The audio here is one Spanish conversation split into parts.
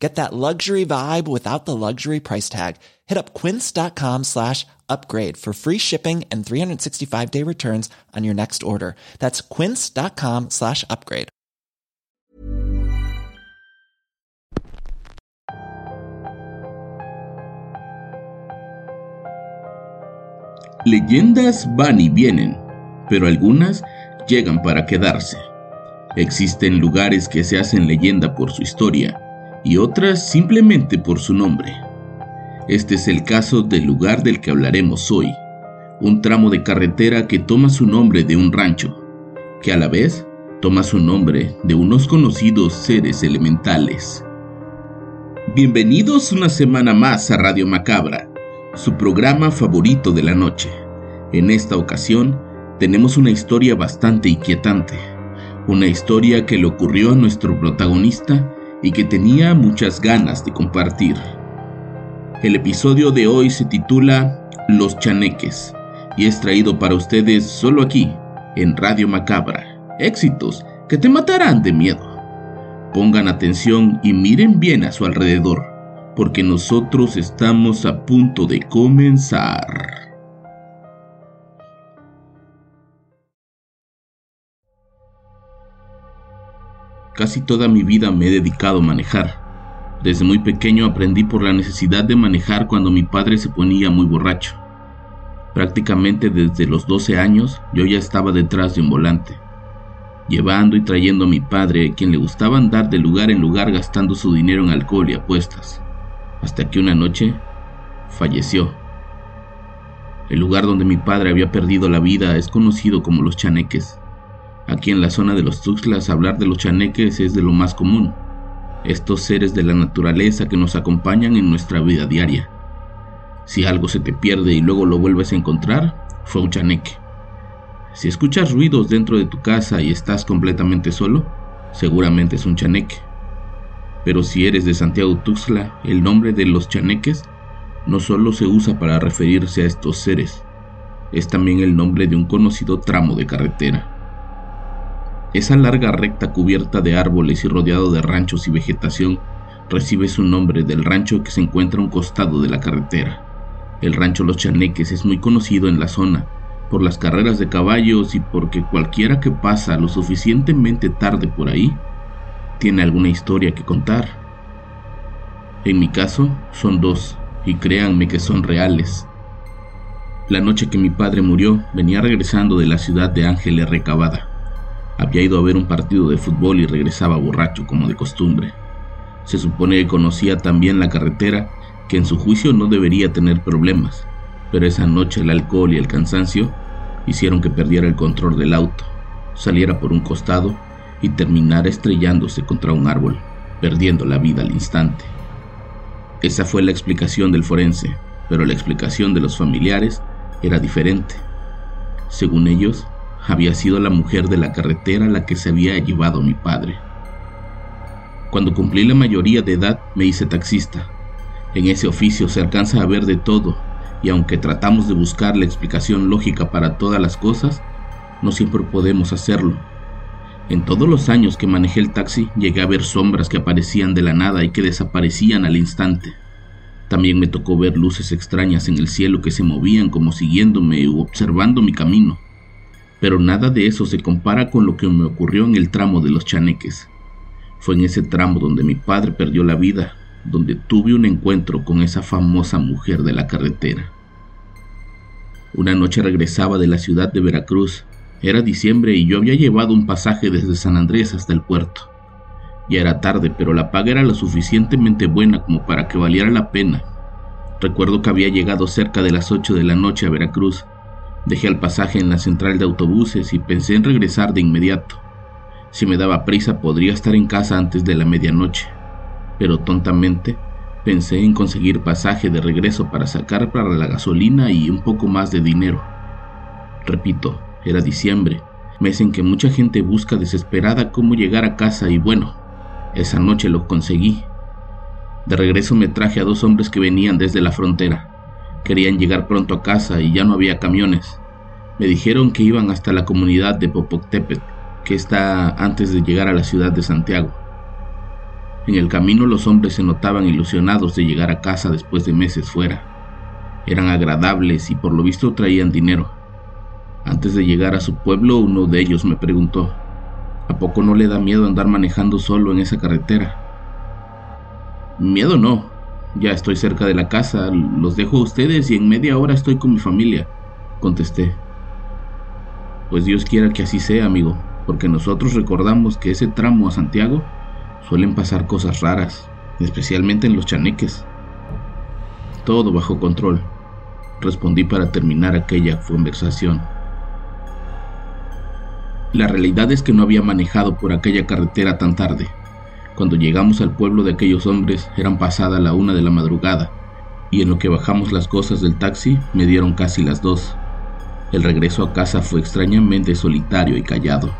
Get that luxury vibe without the luxury price tag. Hit up quince.com slash upgrade for free shipping and 365 day returns on your next order. That's quince.com slash upgrade. Leyendas van y vienen, pero algunas llegan para quedarse. Existen lugares que se hacen leyenda por su historia y otras simplemente por su nombre. Este es el caso del lugar del que hablaremos hoy, un tramo de carretera que toma su nombre de un rancho, que a la vez toma su nombre de unos conocidos seres elementales. Bienvenidos una semana más a Radio Macabra, su programa favorito de la noche. En esta ocasión tenemos una historia bastante inquietante, una historia que le ocurrió a nuestro protagonista y que tenía muchas ganas de compartir. El episodio de hoy se titula Los Chaneques y es traído para ustedes solo aquí, en Radio Macabra. Éxitos que te matarán de miedo. Pongan atención y miren bien a su alrededor, porque nosotros estamos a punto de comenzar. Casi toda mi vida me he dedicado a manejar. Desde muy pequeño aprendí por la necesidad de manejar cuando mi padre se ponía muy borracho. Prácticamente desde los 12 años yo ya estaba detrás de un volante, llevando y trayendo a mi padre, quien le gustaba andar de lugar en lugar gastando su dinero en alcohol y apuestas, hasta que una noche falleció. El lugar donde mi padre había perdido la vida es conocido como los Chaneques. Aquí en la zona de los Tuxtlas hablar de los chaneques es de lo más común. Estos seres de la naturaleza que nos acompañan en nuestra vida diaria. Si algo se te pierde y luego lo vuelves a encontrar, fue un chaneque. Si escuchas ruidos dentro de tu casa y estás completamente solo, seguramente es un chaneque. Pero si eres de Santiago Tuxtla, el nombre de los chaneques no solo se usa para referirse a estos seres, es también el nombre de un conocido tramo de carretera. Esa larga recta cubierta de árboles y rodeado de ranchos y vegetación recibe su nombre del rancho que se encuentra a un costado de la carretera. El rancho Los Chaneques es muy conocido en la zona por las carreras de caballos y porque cualquiera que pasa lo suficientemente tarde por ahí tiene alguna historia que contar. En mi caso son dos y créanme que son reales. La noche que mi padre murió venía regresando de la ciudad de Ángeles Recabada. Había ido a ver un partido de fútbol y regresaba borracho como de costumbre. Se supone que conocía también la carretera, que en su juicio no debería tener problemas, pero esa noche el alcohol y el cansancio hicieron que perdiera el control del auto, saliera por un costado y terminara estrellándose contra un árbol, perdiendo la vida al instante. Esa fue la explicación del forense, pero la explicación de los familiares era diferente. Según ellos, había sido la mujer de la carretera la que se había llevado a mi padre. Cuando cumplí la mayoría de edad me hice taxista. En ese oficio se alcanza a ver de todo, y aunque tratamos de buscar la explicación lógica para todas las cosas, no siempre podemos hacerlo. En todos los años que manejé el taxi llegué a ver sombras que aparecían de la nada y que desaparecían al instante. También me tocó ver luces extrañas en el cielo que se movían como siguiéndome u observando mi camino pero nada de eso se compara con lo que me ocurrió en el tramo de los chaneques. Fue en ese tramo donde mi padre perdió la vida, donde tuve un encuentro con esa famosa mujer de la carretera. Una noche regresaba de la ciudad de Veracruz. Era diciembre y yo había llevado un pasaje desde San Andrés hasta el puerto. Ya era tarde, pero la paga era lo suficientemente buena como para que valiera la pena. Recuerdo que había llegado cerca de las 8 de la noche a Veracruz Dejé el pasaje en la central de autobuses y pensé en regresar de inmediato. Si me daba prisa podría estar en casa antes de la medianoche, pero tontamente pensé en conseguir pasaje de regreso para sacar para la gasolina y un poco más de dinero. Repito, era diciembre, mes en que mucha gente busca desesperada cómo llegar a casa y bueno, esa noche lo conseguí. De regreso me traje a dos hombres que venían desde la frontera. Querían llegar pronto a casa y ya no había camiones. Me dijeron que iban hasta la comunidad de Popoctépetl, que está antes de llegar a la ciudad de Santiago. En el camino los hombres se notaban ilusionados de llegar a casa después de meses fuera. Eran agradables y por lo visto traían dinero. Antes de llegar a su pueblo, uno de ellos me preguntó, ¿a poco no le da miedo andar manejando solo en esa carretera? Miedo no, ya estoy cerca de la casa, los dejo a ustedes y en media hora estoy con mi familia, contesté. Pues Dios quiera que así sea, amigo, porque nosotros recordamos que ese tramo a Santiago suelen pasar cosas raras, especialmente en los chaneques. Todo bajo control, respondí para terminar aquella conversación. La realidad es que no había manejado por aquella carretera tan tarde. Cuando llegamos al pueblo de aquellos hombres eran pasada la una de la madrugada, y en lo que bajamos las cosas del taxi me dieron casi las dos. El regreso a casa fue extrañamente solitario y callado.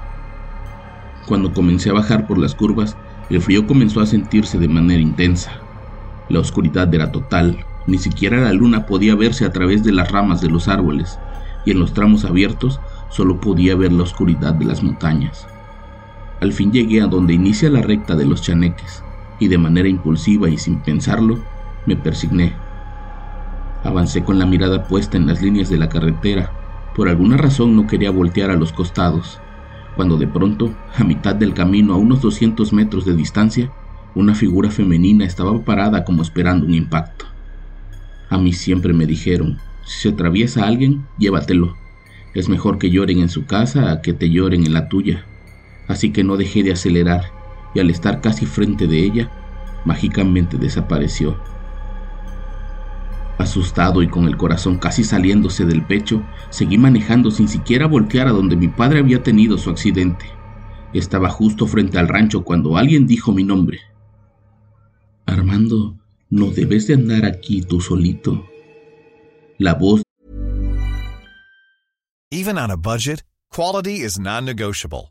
Cuando comencé a bajar por las curvas, el frío comenzó a sentirse de manera intensa. La oscuridad era total, ni siquiera la luna podía verse a través de las ramas de los árboles, y en los tramos abiertos solo podía ver la oscuridad de las montañas. Al fin llegué a donde inicia la recta de los chaneques, y de manera impulsiva y sin pensarlo, me persigné. Avancé con la mirada puesta en las líneas de la carretera. Por alguna razón no quería voltear a los costados, cuando de pronto, a mitad del camino, a unos 200 metros de distancia, una figura femenina estaba parada como esperando un impacto. A mí siempre me dijeron, si se atraviesa alguien, llévatelo. Es mejor que lloren en su casa a que te lloren en la tuya. Así que no dejé de acelerar y al estar casi frente de ella, mágicamente desapareció. Asustado y con el corazón casi saliéndose del pecho, seguí manejando sin siquiera voltear a donde mi padre había tenido su accidente. Estaba justo frente al rancho cuando alguien dijo mi nombre. Armando, no debes de andar aquí tú solito. La voz Even on a budget, quality is non-negotiable.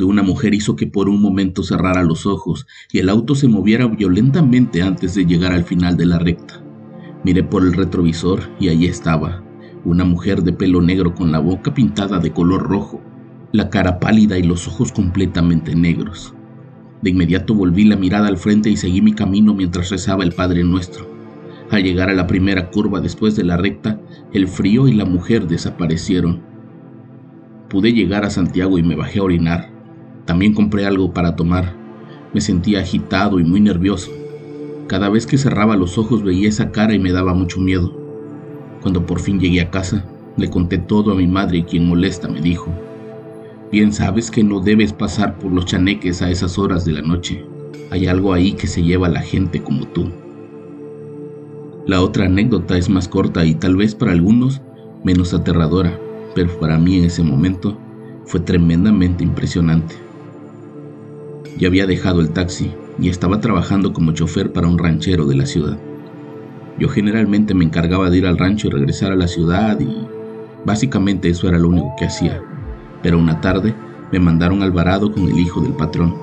De una mujer hizo que por un momento cerrara los ojos y el auto se moviera violentamente antes de llegar al final de la recta. Miré por el retrovisor y allí estaba, una mujer de pelo negro con la boca pintada de color rojo, la cara pálida y los ojos completamente negros. De inmediato volví la mirada al frente y seguí mi camino mientras rezaba el Padre Nuestro. Al llegar a la primera curva después de la recta, el frío y la mujer desaparecieron. Pude llegar a Santiago y me bajé a orinar. También compré algo para tomar. Me sentía agitado y muy nervioso. Cada vez que cerraba los ojos veía esa cara y me daba mucho miedo. Cuando por fin llegué a casa, le conté todo a mi madre y quien molesta me dijo, bien sabes que no debes pasar por los chaneques a esas horas de la noche. Hay algo ahí que se lleva a la gente como tú. La otra anécdota es más corta y tal vez para algunos menos aterradora, pero para mí en ese momento fue tremendamente impresionante. Ya había dejado el taxi y estaba trabajando como chofer para un ranchero de la ciudad. Yo generalmente me encargaba de ir al rancho y regresar a la ciudad y básicamente eso era lo único que hacía. Pero una tarde me mandaron al varado con el hijo del patrón.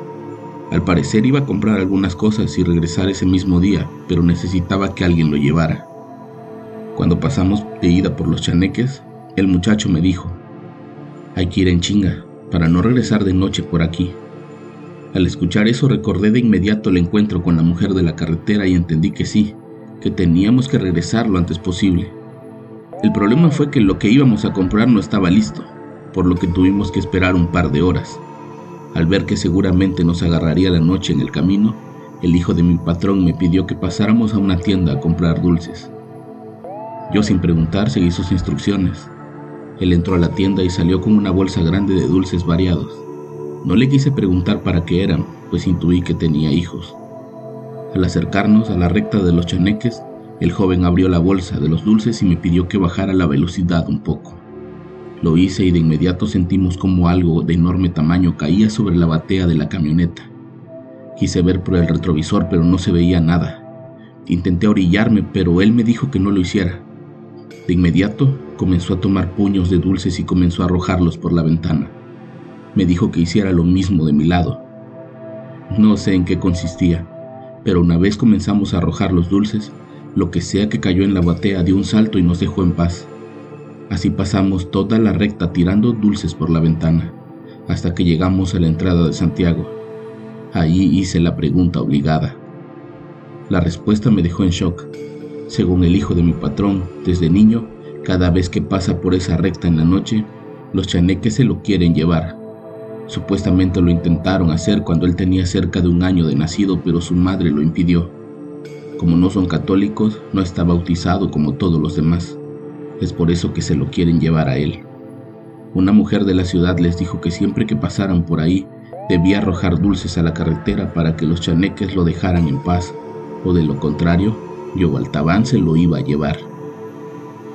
Al parecer iba a comprar algunas cosas y regresar ese mismo día, pero necesitaba que alguien lo llevara. Cuando pasamos de ida por los chaneques, el muchacho me dijo, hay que ir en chinga, para no regresar de noche por aquí. Al escuchar eso recordé de inmediato el encuentro con la mujer de la carretera y entendí que sí, que teníamos que regresar lo antes posible. El problema fue que lo que íbamos a comprar no estaba listo, por lo que tuvimos que esperar un par de horas. Al ver que seguramente nos agarraría la noche en el camino, el hijo de mi patrón me pidió que pasáramos a una tienda a comprar dulces. Yo sin preguntar seguí sus instrucciones. Él entró a la tienda y salió con una bolsa grande de dulces variados. No le quise preguntar para qué eran, pues intuí que tenía hijos. Al acercarnos a la recta de los chaneques, el joven abrió la bolsa de los dulces y me pidió que bajara la velocidad un poco. Lo hice y de inmediato sentimos como algo de enorme tamaño caía sobre la batea de la camioneta. Quise ver por el retrovisor pero no se veía nada. Intenté orillarme pero él me dijo que no lo hiciera. De inmediato comenzó a tomar puños de dulces y comenzó a arrojarlos por la ventana. Me dijo que hiciera lo mismo de mi lado. No sé en qué consistía, pero una vez comenzamos a arrojar los dulces, lo que sea que cayó en la batea dio un salto y nos dejó en paz. Así pasamos toda la recta tirando dulces por la ventana, hasta que llegamos a la entrada de Santiago. Allí hice la pregunta obligada. La respuesta me dejó en shock. Según el hijo de mi patrón, desde niño, cada vez que pasa por esa recta en la noche, los chaneques se lo quieren llevar. Supuestamente lo intentaron hacer cuando él tenía cerca de un año de nacido, pero su madre lo impidió. Como no son católicos, no está bautizado como todos los demás. Es por eso que se lo quieren llevar a él. Una mujer de la ciudad les dijo que siempre que pasaran por ahí, debía arrojar dulces a la carretera para que los chaneques lo dejaran en paz, o de lo contrario, Yobaltabán se lo iba a llevar.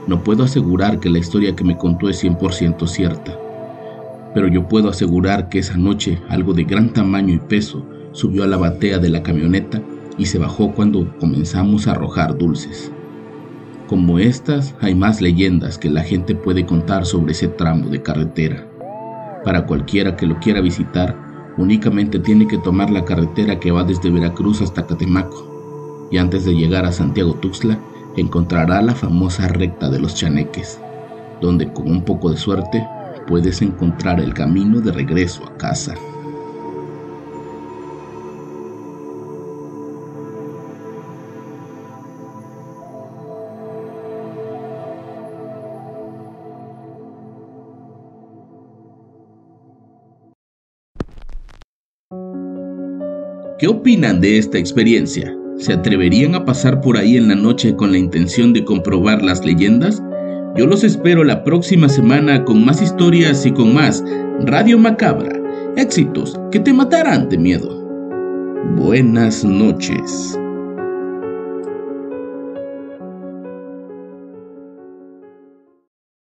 No puedo asegurar que la historia que me contó es 100% cierta, pero yo puedo asegurar que esa noche algo de gran tamaño y peso subió a la batea de la camioneta y se bajó cuando comenzamos a arrojar dulces. Como estas, hay más leyendas que la gente puede contar sobre ese tramo de carretera. Para cualquiera que lo quiera visitar, únicamente tiene que tomar la carretera que va desde Veracruz hasta Catemaco, y antes de llegar a Santiago Tuxtla, encontrará la famosa recta de los chaneques, donde con un poco de suerte puedes encontrar el camino de regreso a casa. ¿Qué opinan de esta experiencia? ¿Se atreverían a pasar por ahí en la noche con la intención de comprobar las leyendas? Yo los espero la próxima semana con más historias y con más Radio Macabra. Éxitos que te matarán de miedo. Buenas noches.